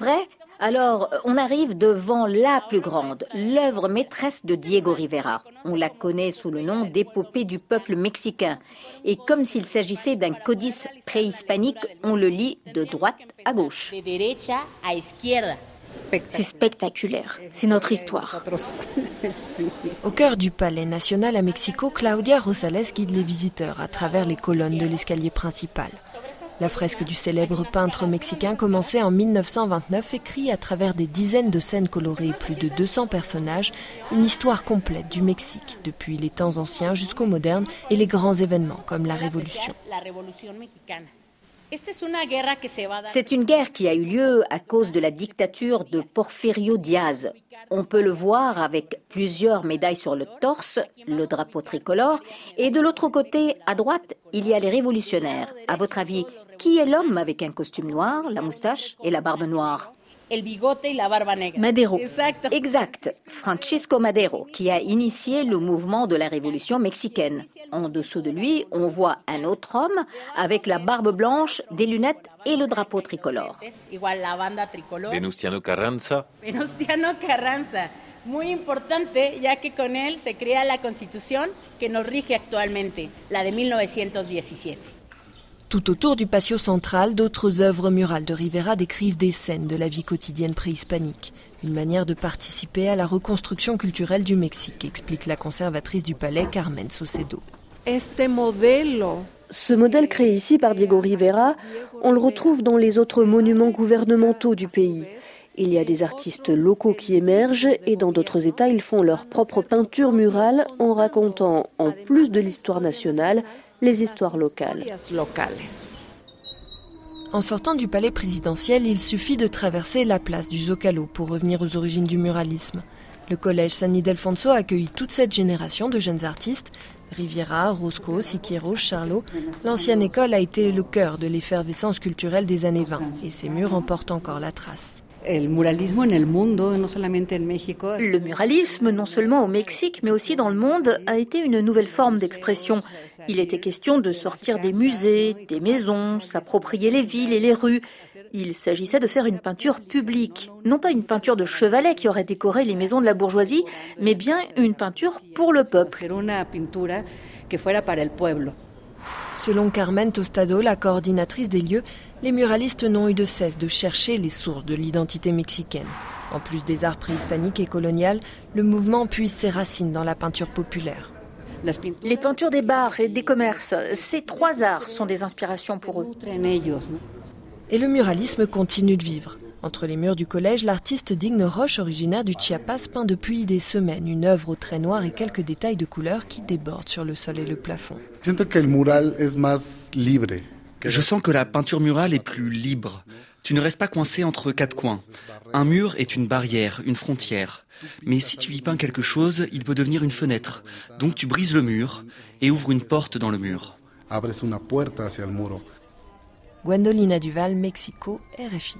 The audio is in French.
Prêt? Alors, on arrive devant la plus grande, l'œuvre maîtresse de Diego Rivera. On la connaît sous le nom d'épopée du peuple mexicain. Et comme s'il s'agissait d'un codice préhispanique, on le lit de droite à gauche. C'est spectaculaire, c'est notre histoire. Au cœur du palais national à Mexico, Claudia Rosales guide les visiteurs à travers les colonnes de l'escalier principal. La fresque du célèbre peintre mexicain commençait en 1929 écrit à travers des dizaines de scènes colorées et plus de 200 personnages, une histoire complète du Mexique, depuis les temps anciens jusqu'aux modernes et les grands événements comme la Révolution. C'est une guerre qui a eu lieu à cause de la dictature de Porfirio Diaz. On peut le voir avec plusieurs médailles sur le torse, le drapeau tricolore, et de l'autre côté, à droite, il y a les révolutionnaires. À votre avis, qui est l'homme avec un costume noir, la moustache et la barbe noire? Madero. Exact. Francisco Madero, qui a initié le mouvement de la révolution mexicaine. En dessous de lui, on voit un autre homme avec la barbe blanche, des lunettes et le drapeau tricolore. Venustiano Carranza. Venustiano Carranza. Muy importante, ya que con él se crea la constitución que nos rige actualmente, la de 1917. Tout autour du patio central, d'autres œuvres murales de Rivera décrivent des scènes de la vie quotidienne préhispanique, une manière de participer à la reconstruction culturelle du Mexique, explique la conservatrice du palais Carmen Socedo. Ce modèle créé ici par Diego Rivera, on le retrouve dans les autres monuments gouvernementaux du pays. Il y a des artistes locaux qui émergent et dans d'autres États, ils font leur propre peinture murale en racontant, en plus de l'histoire nationale, les histoires locales. En sortant du palais présidentiel, il suffit de traverser la place du Zocalo pour revenir aux origines du muralisme. Le collège San Ildefonso accueille toute cette génération de jeunes artistes. Riviera, Roscoe, Siqueiro, Charlot. L'ancienne école a été le cœur de l'effervescence culturelle des années 20 et ses murs en portent encore la trace. Le muralisme, non seulement au Mexique, mais aussi dans le monde, a été une nouvelle forme d'expression. Il était question de sortir des musées, des maisons, s'approprier les villes et les rues. Il s'agissait de faire une peinture publique, non pas une peinture de chevalet qui aurait décoré les maisons de la bourgeoisie, mais bien une peinture pour le peuple. Selon Carmen Tostado, la coordinatrice des lieux, les muralistes n'ont eu de cesse de chercher les sources de l'identité mexicaine. En plus des arts préhispaniques et coloniales, le mouvement puise ses racines dans la peinture populaire. Les peintures des bars et des commerces, ces trois arts sont des inspirations pour eux. Et le muralisme continue de vivre. Entre les murs du collège, l'artiste Digne Roche, originaire du Chiapas, peint depuis des semaines une œuvre au trait noir et quelques détails de couleurs qui débordent sur le sol et le plafond. Je sens que la peinture murale est plus libre. Tu ne restes pas coincé entre quatre coins. Un mur est une barrière, une frontière. Mais si tu y peins quelque chose, il peut devenir une fenêtre. Donc tu brises le mur et ouvres une porte dans le mur. Gwendolina Duval, Mexico, RFI.